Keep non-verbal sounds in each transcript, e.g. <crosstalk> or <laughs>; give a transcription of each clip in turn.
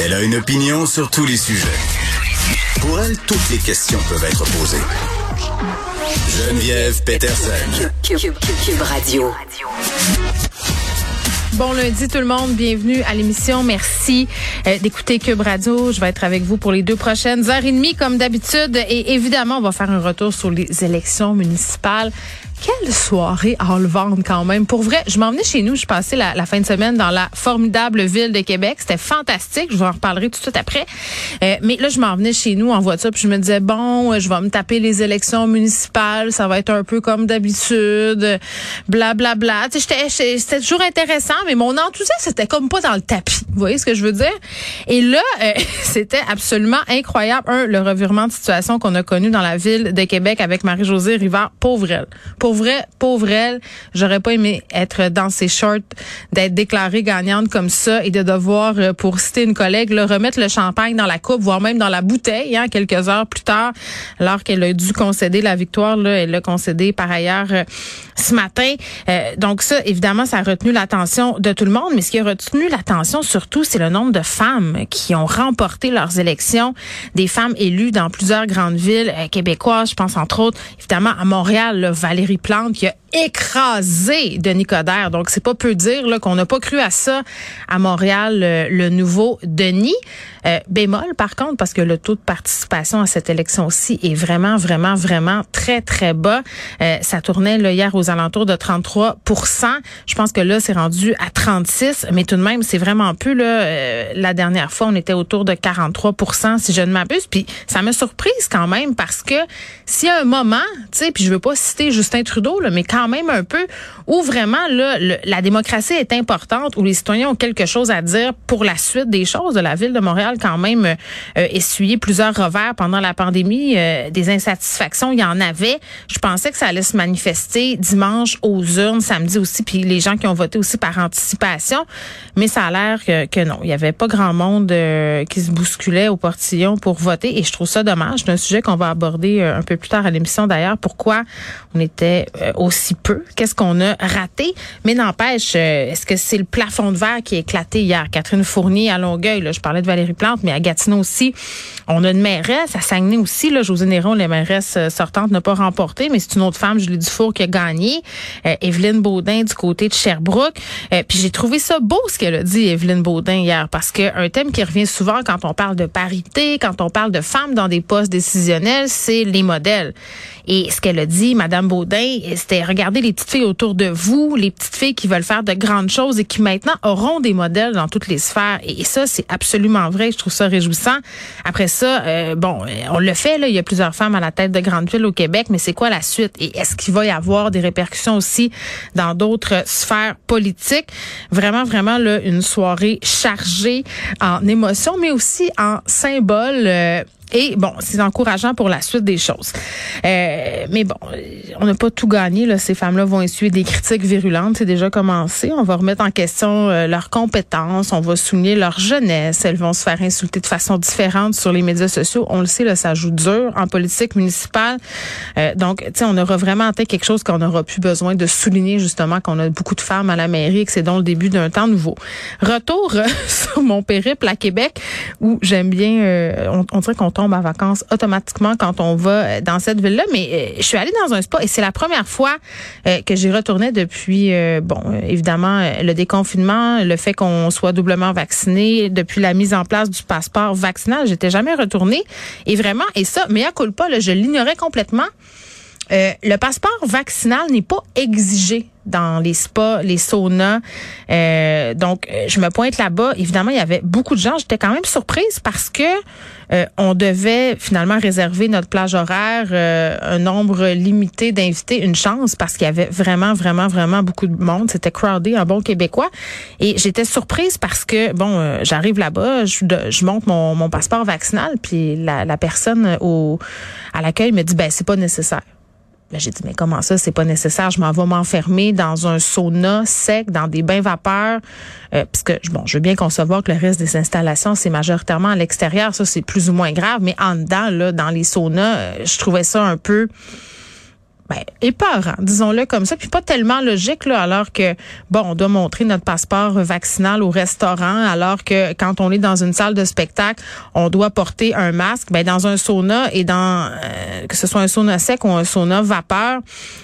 Elle a une opinion sur tous les sujets. Pour elle, toutes les questions peuvent être posées. Geneviève Peterson. Cube, Radio. Bon lundi tout le monde, bienvenue à l'émission. Merci euh, d'écouter Cube Radio. Je vais être avec vous pour les deux prochaines heures et demie comme d'habitude et évidemment on va faire un retour sur les élections municipales quelle soirée enlevante quand même. Pour vrai, je m'en venais chez nous. Je passais la, fin de semaine dans la formidable ville de Québec. C'était fantastique. Je vous en reparlerai tout de suite après. Euh, mais là, je m'en venais chez nous en voiture. Puis je me disais, bon, je vais me taper les élections municipales. Ça va être un peu comme d'habitude. Blablabla. Bla, bla. C'était toujours intéressant, mais mon enthousiasme, c'était comme pas dans le tapis. Vous voyez ce que je veux dire? Et là, euh, <laughs> c'était absolument incroyable. Un, le revirement de situation qu'on a connu dans la ville de Québec avec Marie-Josée Rivard. Pauvre elle. Pauvre pauvre elle, pauvre elle, j'aurais pas aimé être dans ses shorts, d'être déclarée gagnante comme ça et de devoir, euh, pour citer une collègue, le remettre le champagne dans la coupe, voire même dans la bouteille, hein, quelques heures plus tard, alors qu'elle a dû concéder la victoire. Là, elle l'a concédé par ailleurs euh, ce matin. Euh, donc ça, évidemment, ça a retenu l'attention de tout le monde. Mais ce qui a retenu l'attention surtout, c'est le nombre de femmes qui ont remporté leurs élections, des femmes élues dans plusieurs grandes villes québécoises. Je pense entre autres, évidemment, à Montréal, Valérie Plante qui a écrasé Denis Coderre. Donc, c'est pas peu dire qu'on n'a pas cru à ça à Montréal, le, nouveau Denis. Euh, bémol, par contre, parce que le taux de participation à cette élection-ci est vraiment, vraiment, vraiment très, très bas. Euh, ça tournait là, hier aux alentours de 33 Je pense que là, c'est rendu à 36 mais tout de même, c'est vraiment plus. Là, euh, la dernière fois, on était autour de 43% si je ne m'abuse. Puis ça me surprise quand même parce que s'il y a un moment, tu sais, puis je veux pas citer Justin Trudeau, là, mais quand même un peu où vraiment là, la démocratie est importante, où les citoyens ont quelque chose à dire pour la suite des choses. De la ville de Montréal quand même euh, essuyé plusieurs revers pendant la pandémie, euh, des insatisfactions, il y en avait. Je pensais que ça allait se manifester dimanche aux urnes, samedi aussi, puis les gens qui ont voté aussi par anticipation, mais ça a l'air que, que, non, il y avait pas grand monde euh, qui se bousculait au portillon pour voter et je trouve ça dommage. C'est un sujet qu'on va aborder euh, un peu plus tard à l'émission d'ailleurs. Pourquoi on était aussi peu. Qu'est-ce qu'on a raté? Mais n'empêche, euh, est-ce que c'est le plafond de verre qui a éclaté hier? Catherine Fournier à Longueuil, là, je parlais de Valérie Plante, mais à Gatineau aussi, on a une mairesse. À Saguenay aussi, là, José Néron, la mairesse euh, sortante, n'a pas remporté, mais c'est une autre femme, Julie Dufour, qui a gagné. Euh, Evelyne Baudin du côté de Sherbrooke. puis j'ai trouvé ça beau ce qu'elle a dit, Evelyne Baudin, hier, parce que un thème qui revient souvent quand on parle de parité, quand on parle de femmes dans des postes décisionnels, c'est les modèles. Et ce qu'elle a dit, Madame Baudin, c'était regardez les petites filles autour de vous, les petites filles qui veulent faire de grandes choses et qui maintenant auront des modèles dans toutes les sphères. Et, ça, c'est absolument vrai. Je trouve ça réjouissant. Après ça, euh, bon, on le fait, là. Il y a plusieurs femmes à la tête de grandes villes au Québec, mais c'est quoi la suite? Et est-ce qu'il va y avoir des répercussions aussi dans d'autres sphères politiques? Vraiment, vraiment, là, une soirée chargée en émotions, mais aussi en symboles. Euh, et bon, c'est encourageant pour la suite des choses. Euh, mais bon, on n'a pas tout gagné. Là. Ces femmes-là vont essuyer des critiques virulentes. C'est déjà commencé. On va remettre en question euh, leurs compétences. On va souligner leur jeunesse. Elles vont se faire insulter de façon différente sur les médias sociaux. On le sait, là, ça joue dur en politique municipale. Euh, donc, on aura vraiment atteint quelque chose qu'on n'aura plus besoin de souligner justement qu'on a beaucoup de femmes à la mairie et que c'est donc le début d'un temps nouveau. Retour <laughs> sur mon périple à Québec où j'aime bien, on, on dirait qu'on tombe tombe vacances automatiquement quand on va euh, dans cette ville-là. Mais euh, je suis allée dans un spa et c'est la première fois euh, que j'y retournais depuis, bon, évidemment, le déconfinement, le fait qu'on soit doublement vacciné, depuis la mise en place du passeport vaccinal. J'étais jamais retournée. Et vraiment, et ça, mais à pas, là, je l'ignorais complètement. le passeport vaccinal n'est pas exigé dans les spas, les saunas. Euh, donc, euh, je me pointe là-bas. Évidemment, il y avait beaucoup de gens. J'étais quand même surprise parce que euh, on devait finalement réserver notre plage horaire, un nombre limité d'invités, une chance parce qu'il y avait vraiment, vraiment, vraiment beaucoup de monde. C'était crowded, un bon québécois. Et j'étais surprise parce que, bon, j'arrive là-bas, je, je monte mon, mon passeport vaccinal, puis la, la personne au, à l'accueil me dit, ben, c'est pas nécessaire. Ben, j'ai dit, mais comment ça, c'est pas nécessaire? Je m'en vais m'enfermer dans un sauna sec, dans des bains vapeurs. Euh, puisque, bon, je veux bien concevoir que le reste des installations, c'est majoritairement à l'extérieur. Ça, c'est plus ou moins grave. Mais en dedans, là, dans les saunas, euh, je trouvais ça un peu ben, épeurant, disons-le comme ça, puis pas tellement logique là, alors que bon, on doit montrer notre passeport vaccinal au restaurant, alors que quand on est dans une salle de spectacle, on doit porter un masque. Ben dans un sauna et dans euh, que ce soit un sauna sec ou un sauna vapeur,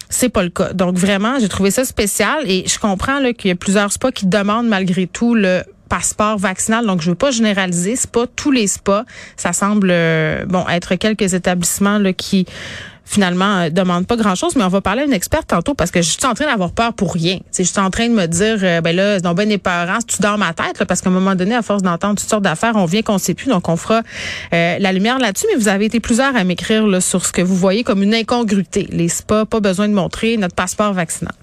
c'est pas le cas. Donc vraiment, j'ai trouvé ça spécial et je comprends qu'il y a plusieurs spas qui demandent malgré tout le passeport vaccinal. Donc, je veux pas généraliser. C'est pas tous les spas. Ça semble, euh, bon, être quelques établissements là, qui finalement euh, demandent pas grand chose mais on va parler à une experte tantôt parce que je suis en train d'avoir peur pour rien. Je suis en train de me dire euh, ben là c'est ben épeurant tu dans ma tête parce qu'à un moment donné à force d'entendre toutes sortes d'affaires on vient qu'on sait plus donc on fera la lumière là-dessus. Mais vous avez été plusieurs à m'écrire sur ce que vous voyez comme une incongruité les spas pas besoin de montrer notre passeport vaccinal